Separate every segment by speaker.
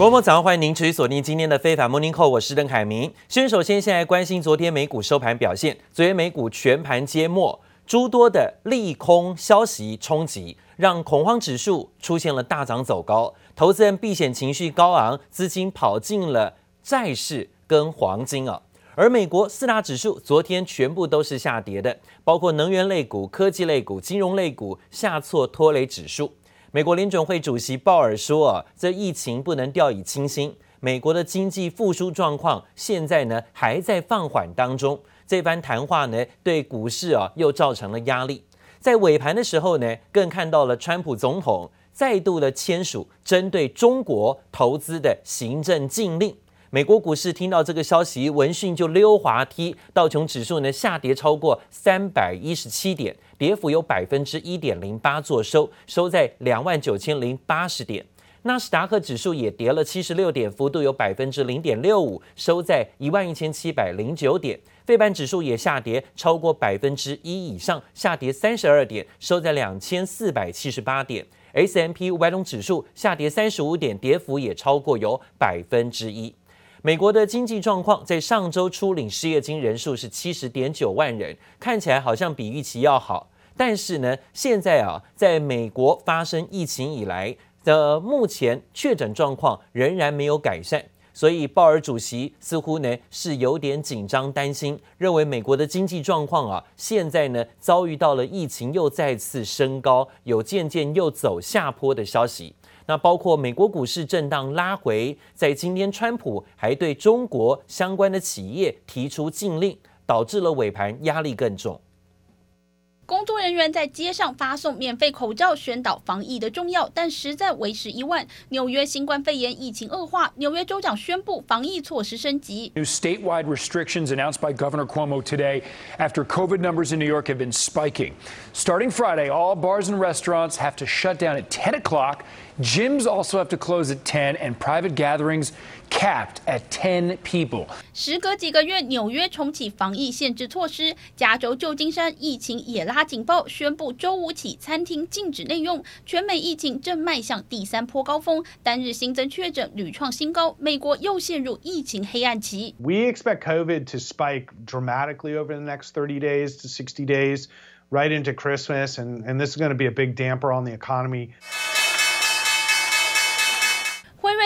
Speaker 1: 国母早上欢迎您持续锁定今天的非凡 Morning Call，我是邓凯明。先首先先来关心昨天美股收盘表现，昨天美股全盘皆墨，诸多的利空消息冲击，让恐慌指数出现了大涨走高，投资人避险情绪高昂，资金跑进了债市跟黄金啊。而美国四大指数昨天全部都是下跌的，包括能源类股、科技类股、金融类股下挫拖累指数。美国联准会主席鲍尔说：“啊，这疫情不能掉以轻心，美国的经济复苏状况现在呢还在放缓当中。”这番谈话呢对股市啊又造成了压力。在尾盘的时候呢，更看到了川普总统再度的签署针对中国投资的行政禁令。美国股市听到这个消息，闻讯就溜滑梯，道琼指数呢下跌超过三百一十七点，跌幅有百分之一点零八，做收收在两万九千零八十点。纳斯达克指数也跌了七十六点，幅度有百分之零点六五，收在一万一千七百零九点。费半指数也下跌超过百分之一以上，下跌三十二点，收在两千四百七十八点。S M P 五百种指数下跌三十五点，跌幅也超过有百分之一。美国的经济状况在上周初领失业金人数是七十点九万人，看起来好像比预期要好。但是呢，现在啊，在美国发生疫情以来的目前确诊状况仍然没有改善，所以鲍尔主席似乎呢是有点紧张担心，认为美国的经济状况啊现在呢遭遇到了疫情又再次升高，有渐渐又走下坡的消息。那包括美国股市震荡拉回，在今天，川普还对中国相关的企业提出禁令，导致了尾盘压力更重。
Speaker 2: 工作人员在街上发送免费口罩，宣导防疫的重要，但实在为时已晚。纽约新冠肺炎疫情恶化，纽约州长宣布防疫措施升级。
Speaker 3: New statewide restrictions announced by Governor Cuomo today after COVID numbers in New York have been spiking. Starting Friday, all bars and restaurants have to shut down at 10 o'clock. Gyms also have to close at 10, and private gatherings capped at 10 people.
Speaker 2: 时隔几个月，纽约重启防疫限制措施。加州旧金山疫情也拉警报，宣布周五起餐厅禁止内用。全美疫情正迈向第三波高峰，单日新增确诊屡创新高，美国又陷入疫情黑暗期。
Speaker 4: We expect COVID to spike dramatically over the next 30 days to 60 days, right into Christmas, and, and this is going to be a big damper on the economy.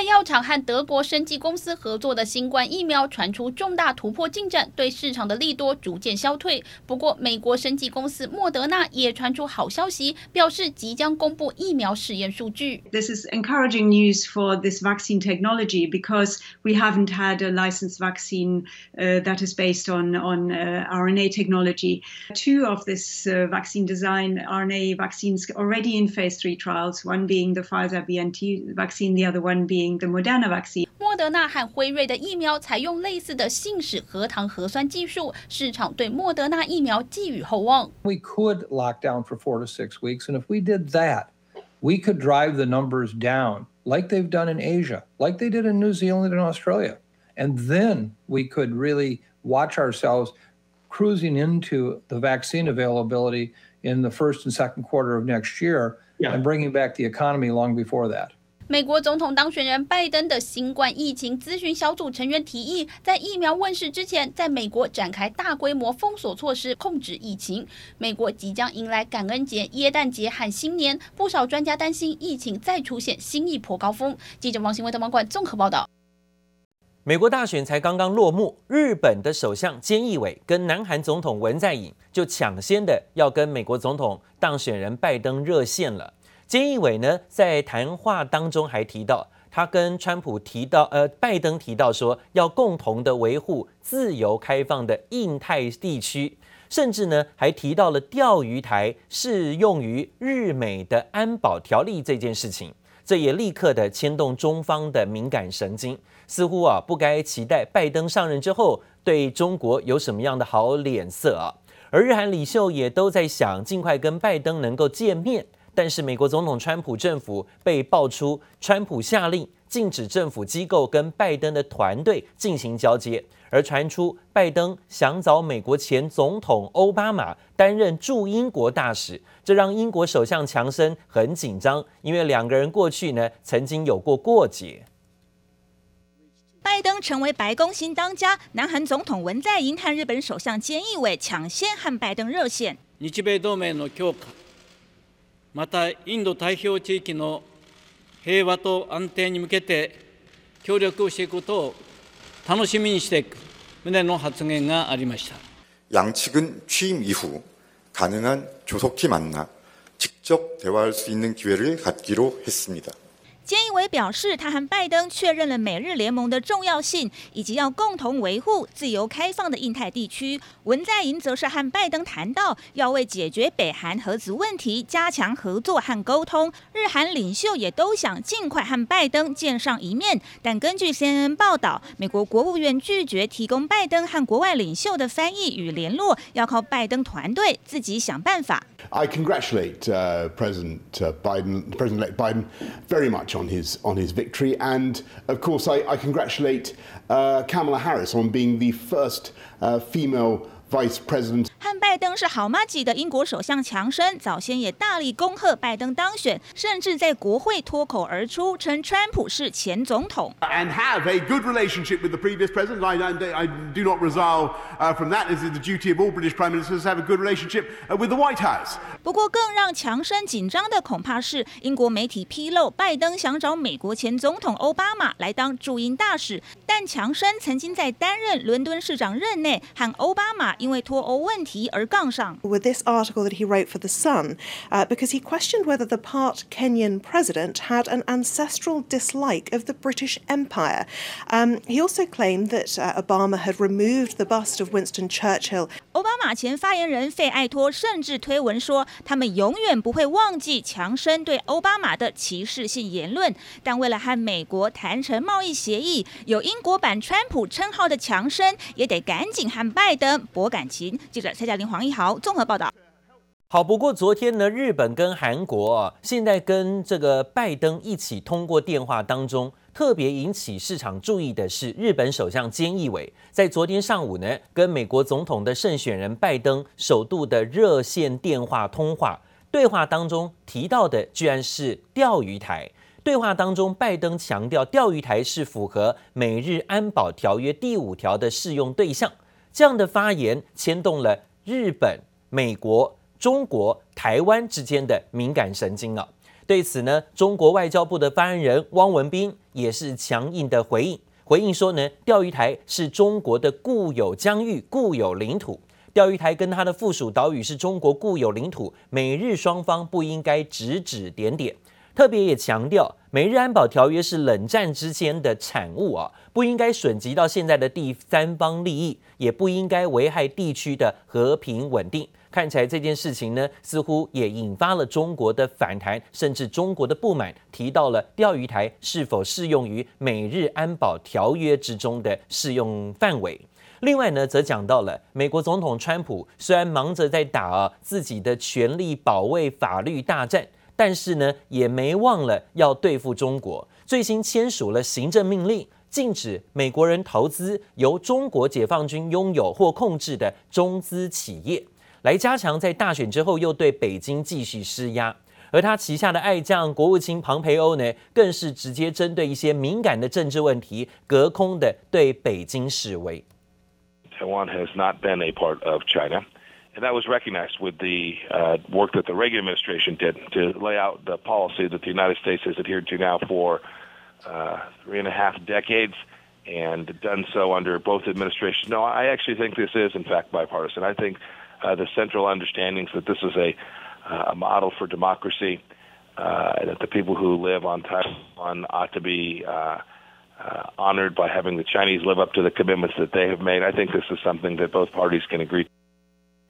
Speaker 2: 药厂和德国生技公司合作的新冠疫苗传出重大突破进展，对市场的利多逐渐消退。不过，美国生技公司莫德纳也传出好消息，表示即将公布疫苗实验数据。
Speaker 5: This is encouraging news for this vaccine technology because we haven't had a licensed vaccine that is based on on RNA technology. Two of this vaccine design RNA vaccines already in phase three trials, one being the Pfizer BNT vaccine, the other one being
Speaker 2: 莫德纳和辉瑞的疫苗采用类似的信使核糖核酸技术，市场对莫德纳疫苗寄予厚望。
Speaker 6: We could lock down for four to six weeks, and if we did that, we could drive the numbers down like they've done in Asia, like they did in New Zealand and Australia. And then we could really watch ourselves cruising into the vaccine availability in the first and second quarter of next year and bringing back the economy long before that.
Speaker 2: 美国总统当选人拜登的新冠疫情咨询小组成员提议，在疫苗问世之前，在美国展开大规模封锁措施控制疫情。美国即将迎来感恩节、耶诞节和新年，不少专家担心疫情再出现新一波高峰。记者王新伟、德芒馆综合报道。
Speaker 1: 美国大选才刚刚落幕，日本的首相菅义伟跟南韩总统文在寅就抢先的要跟美国总统当选人拜登热线了。菅义伟呢，在谈话当中还提到，他跟川普提到，呃，拜登提到说，要共同的维护自由开放的印太地区，甚至呢，还提到了钓鱼台适用于日美的安保条例这件事情，这也立刻的牵动中方的敏感神经，似乎啊，不该期待拜登上任之后对中国有什么样的好脸色啊，而日韩领袖也都在想尽快跟拜登能够见面。但是，美国总统川普政府被爆出，川普下令禁止政府机构跟拜登的团队进行交接，而传出拜登想找美国前总统奥巴马担任驻英国大使，这让英国首相强生很紧张，因为两个人过去呢曾经有过过节。
Speaker 7: 拜登成为白宫新当家，南韩总统文在寅和日本首相菅义伟抢先和拜登热线。
Speaker 8: 日米同盟の强化，またインド太平洋地域の平和と安定に向けて协力をしていくことを楽しみにしていく旨の発言がありました。
Speaker 9: 양측은취임이후가능한조속히만나직접대화할수있는기회를갖기로했습니다。
Speaker 7: 菅义伟表示，他和拜登确认了美日联盟的重要性，以及要共同维护自由开放的印太地区。文在寅则是和拜登谈到，要为解决北韩核子问题加强合作和沟通。日韩领袖也都想尽快和拜登见上一面，但根据 CNN 报道，美国国务院拒绝提供拜登和国外领袖的翻译与联络，要靠拜登团队自己想办法。
Speaker 10: I congratulate President Biden, President-elect Biden, very much. On his on his victory, and of course, I, I congratulate uh, Kamala Harris on being the first uh, female vice president.
Speaker 7: 和拜登是好妈吉的英国首相强生早先也大力恭贺拜登当选，甚至在国会脱口而出称川普是前总统。
Speaker 10: And have a good relationship with the previous president. I, I, I do not resile from that. It is the duty of all British prime ministers to have a good relationship with the White House.
Speaker 7: 不过，更让强生紧张的恐怕是英国媒体披露，拜登想找美国前总统奥巴马来当驻英大使，但强生曾经在担任伦敦市长任内和奥巴马因为脱欧问题。
Speaker 11: With this article that he wrote for The Sun, uh, because he questioned whether the part Kenyan president had an ancestral dislike of the British Empire. Um, he also claimed that uh, Obama had removed the bust of Winston Churchill.
Speaker 7: 奥巴马前发言人费艾托甚至推文说，他们永远不会忘记强生对奥巴马的歧视性言论。但为了和美国谈成贸易协议，有英国版川普称号的强生也得赶紧和拜登搏感情。记者蔡嘉玲、 黄一豪综合报道。
Speaker 1: 好，不过昨天呢，日本跟韩国啊，现在跟这个拜登一起通过电话当中。特别引起市场注意的是，日本首相菅义伟在昨天上午呢，跟美国总统的胜选人拜登首度的热线电话通话，对话当中提到的居然是钓鱼台。对话当中，拜登强调钓鱼台是符合美日安保条约第五条的适用对象。这样的发言牵动了日本、美国、中国、台湾之间的敏感神经啊。对此呢，中国外交部的发言人汪文斌也是强硬的回应，回应说呢，钓鱼台是中国的固有疆域、固有领土，钓鱼台跟它的附属岛屿是中国固有领土，美日双方不应该指指点点。特别也强调，美日安保条约是冷战之间的产物啊，不应该损及到现在的第三方利益，也不应该危害地区的和平稳定。看起来这件事情呢，似乎也引发了中国的反弹，甚至中国的不满，提到了钓鱼台是否适用于美日安保条约之中的适用范围。另外呢，则讲到了美国总统川普虽然忙着在打自己的权力保卫法律大战，但是呢，也没忘了要对付中国。最新签署了行政命令，禁止美国人投资由中国解放军拥有或控制的中资企业。来加强在大选之后又对北京继续施压，而他旗下的爱将国务卿庞培欧呢，更是直接针对一些敏感的政治问题，隔空的对北京示威。
Speaker 12: Taiwan has not been a part of China, and that was recognized with the work that the Reagan administration did to lay out the policy that the United States has adhered to now for three and a half decades, and done so under both administrations. No, I actually think this is in fact bipartisan. I think. Uh, the central understandings that this is a, uh, a model for democracy, uh, that the people who live on Taiwan ought to be honored by having the Chinese live up to the commitments that they have made. I think this is something that both parties can agree.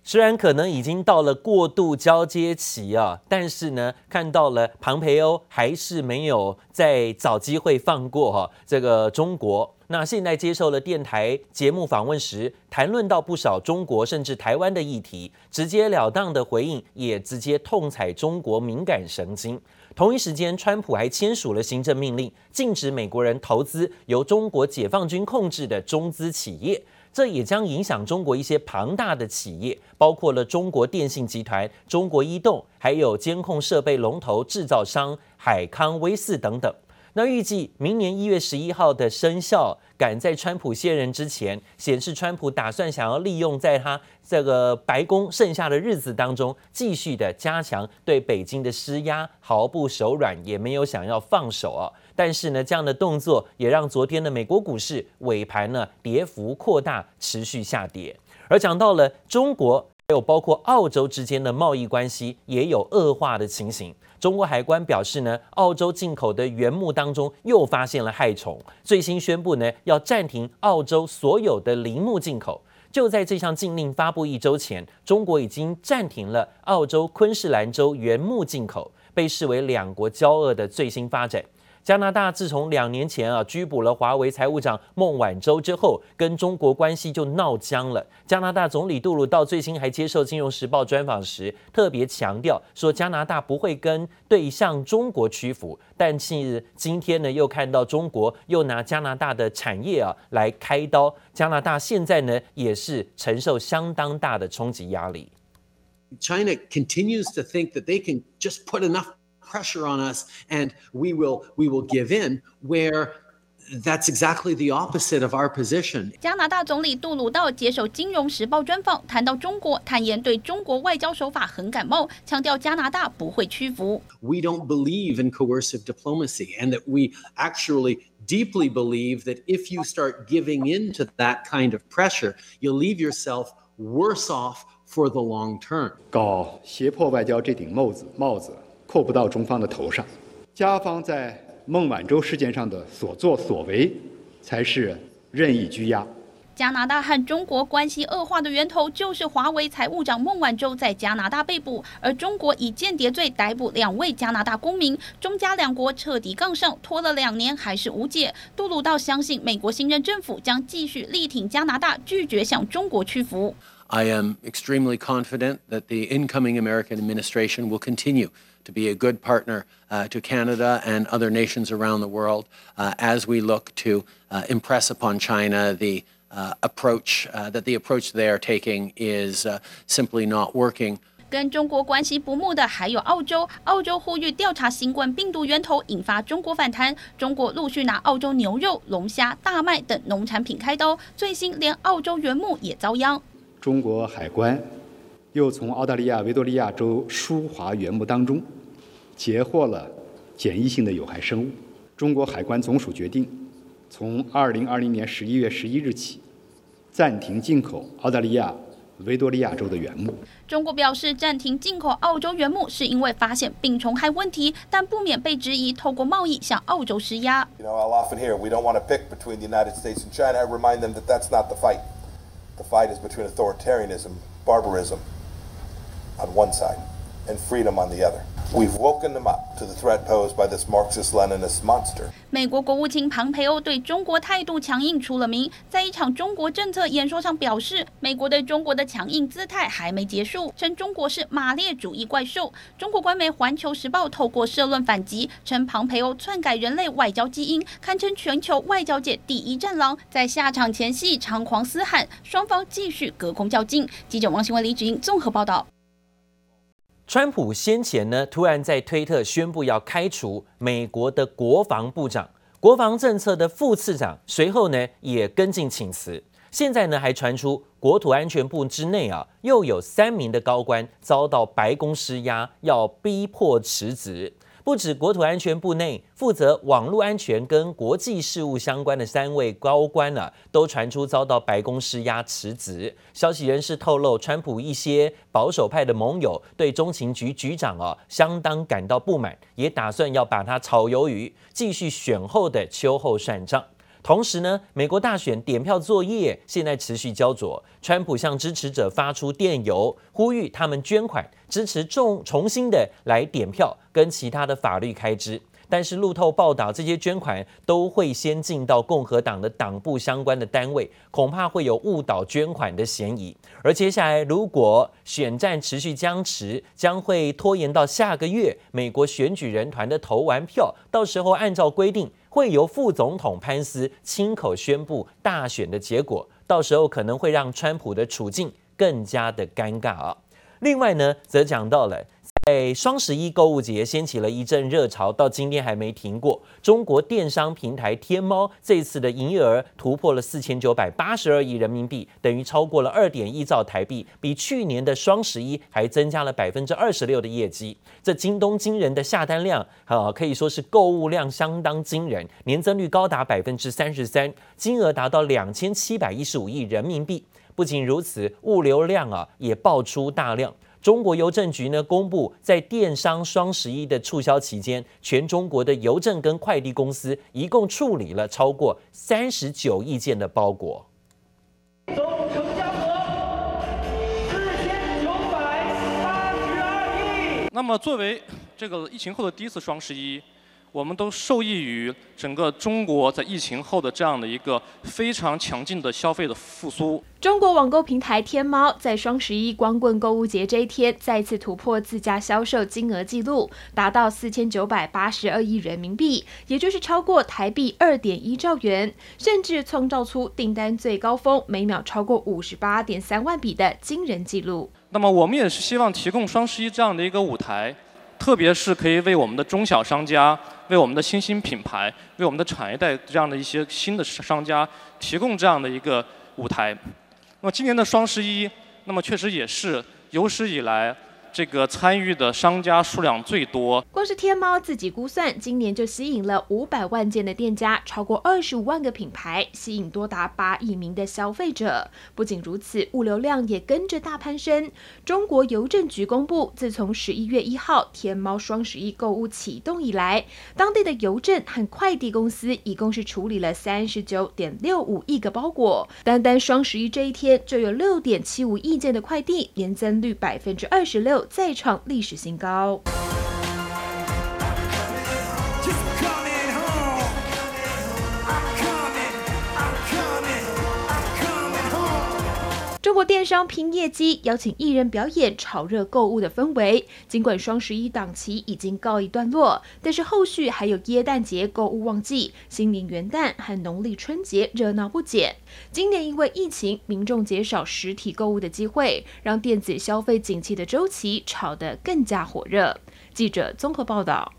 Speaker 1: 虽然可能已经到了过渡交接期啊，但是呢，看到了庞培欧还是没有再找机会放过哈、啊、这个中国。那现在接受了电台节目访问时，谈论到不少中国甚至台湾的议题，直截了当的回应，也直接痛踩中国敏感神经。同一时间，川普还签署了行政命令，禁止美国人投资由中国解放军控制的中资企业。这也将影响中国一些庞大的企业，包括了中国电信集团、中国移动，还有监控设备龙头制造商海康威视等等。那预计明年一月十一号的生效，赶在川普卸任之前，显示川普打算想要利用在他这个白宫剩下的日子当中，继续的加强对北京的施压，毫不手软，也没有想要放手啊。但是呢，这样的动作也让昨天的美国股市尾盘呢跌幅扩大，持续下跌。而讲到了中国，还有包括澳洲之间的贸易关系也有恶化的情形。中国海关表示呢，澳洲进口的原木当中又发现了害虫，最新宣布呢要暂停澳洲所有的林木进口。就在这项禁令发布一周前，中国已经暂停了澳洲昆士兰州原木进口，被视为两国交恶的最新发展。加拿大自从两年前啊拘捕了华为财务长孟晚舟之后，跟中国关系就闹僵了。加拿大总理杜鲁道最新还接受《金融时报》专访时，特别强调说加拿大不会跟对向中国屈服。但是今天呢，又看到中国又拿加拿大的产业啊来开刀，加拿大现在呢也是承受相当大的冲击压力。
Speaker 13: China continues to think that they can just put enough pressure on us and we will we will give in where that's exactly the opposite of our position
Speaker 2: 加拿大总理杜鲁道接受金融时报专访谈到中国坦言对中国外交手法很感冒强调加拿大不会屈服
Speaker 13: we don't believe in coercive diplomacy and that we actually deeply believe that if you start giving in to that kind of pressure you'll leave yourself worse off for the long term
Speaker 14: 搞胁迫外交这顶帽子帽子 扣不到中方的头上，加方在孟晚舟事件上的所作所为，才是任意拘押。
Speaker 2: 加拿大和中国关系恶化的源头，就是华为财务长孟晚舟在加拿大被捕，而中国以间谍罪逮捕两位加拿大公民，中加两国彻底杠上，拖了两年还是无解。杜鲁道相信，美国新任政府将继续力挺加拿大，拒绝向中国屈服。
Speaker 13: I am extremely confident that the incoming American administration will continue to be a good partner uh, to Canada and other nations around the world uh, as we look to uh, impress upon China the approach that the approach they are taking is simply not working.
Speaker 2: 跟中国关系不睦的还有澳洲，澳洲呼吁调查新冠病毒源头，引发中国反弹。中国陆续拿澳洲牛肉、龙虾、大麦等农产品开刀，最新连澳洲原木也遭殃。
Speaker 14: 中国海关 又从澳大利亚维多利亚州舒华原木当中截获了检疫性的有害生物。中国海关总署决定，从二零二零年十一月十一日起暂停进口澳大利亚维多利亚州的原木。
Speaker 2: 中国表示暂停进口澳洲原木是因为发现病虫害问题，但不免被质疑透过贸易向澳洲施压。
Speaker 15: You know, I'll often hear we don't want to pick between the United States and China. I remind them that that's not the fight. The fight is between authoritarianism barbarism on one side and freedom on the other. We've woken them up to the threat posed by this Marxist-Leninist monster.
Speaker 2: 美国国务卿庞培欧对中国态度强硬出了名，在一场中国政策演说上表示，美国对中国的强硬姿态还没结束，称中国是马列主义怪兽。中国官媒《环球时报》透过社论反击，称庞培欧篡改人类外交基因，堪称全球外交界第一战狼，在下场前夕猖狂嘶喊，双方继续隔空较劲。记者王新文、李芷英综合报道。
Speaker 1: 川普先前呢，突然在推特宣布要开除美国的国防部长、国防政策的副次长，随后呢也跟进请辞。现在呢还传出国土安全部之内啊，又有三名的高官遭到白宫施压，要逼迫辞职。不止国土安全部内负责网络安全跟国际事务相关的三位高官啊，都传出遭到白宫施压辞职。消息人士透露，川普一些保守派的盟友对中情局局长啊相当感到不满，也打算要把他炒鱿鱼，继续选后的秋后算账。同时呢，美国大选点票作业现在持续焦灼。川普向支持者发出电邮，呼吁他们捐款支持重重新的来点票跟其他的法律开支。但是路透报道，这些捐款都会先进到共和党的党部相关的单位，恐怕会有误导捐款的嫌疑。而接下来如果选战持续僵持，将会拖延到下个月美国选举人团的投完票，到时候按照规定。会由副总统潘斯亲口宣布大选的结果，到时候可能会让川普的处境更加的尴尬啊。另外呢，则讲到了在双十一购物节掀起了一阵热潮，到今天还没停过。中国电商平台天猫这次的营业额突破了四千九百八十二亿人民币，等于超过了二点一兆台币，比去年的双十一还增加了百分之二十六的业绩。这京东惊人的下单量，呃，可以说是购物量相当惊人，年增率高达百分之三十三，金额达到两千七百一十五亿人民币。不仅如此，物流量啊也爆出大量。中国邮政局呢公布，在电商双十一的促销期间，全中国的邮政跟快递公司一共处理了超过三十九亿件的包裹。总成交额四千九百八十二亿。
Speaker 16: 那么，作为这个疫情后的第一次双十一。我们都受益于整个中国在疫情后的这样的一个非常强劲的消费的复苏。
Speaker 17: 中国网购平台天猫在双十一光棍购物节这一天再次突破自家销售金额记录，达到四千九百八十二亿人民币，也就是超过台币二点一兆元，甚至创造出订单最高峰每秒超过五十八点三万笔的惊人记录。
Speaker 16: 那么我们也是希望提供双十一这样的一个舞台。特别是可以为我们的中小商家、为我们的新兴品牌、为我们的产业带这样的一些新的商家提供这样的一个舞台。那么今年的双十一，那么确实也是有史以来。这个参与的商家数量最多，
Speaker 17: 光是天猫自己估算，今年就吸引了五百万件的店家，超过二十五万个品牌，吸引多达八亿名的消费者。不仅如此，物流量也跟着大攀升。中国邮政局公布，自从十一月一号天猫双十一购物启动以来，当地的邮政和快递公司一共是处理了三十九点六五亿个包裹。单单双十一这一天，就有六点七五亿件的快递，年增率百分之二十六。再创历史新高。中国电商拼业绩，邀请艺人表演，炒热购物的氛围。尽管双十一档期已经告一段落，但是后续还有耶诞节购物旺季、新年元旦和农历春节热闹不减。今年因为疫情，民众减少实体购物的机会，让电子消费景气的周期炒得更加火热。记者综合报道。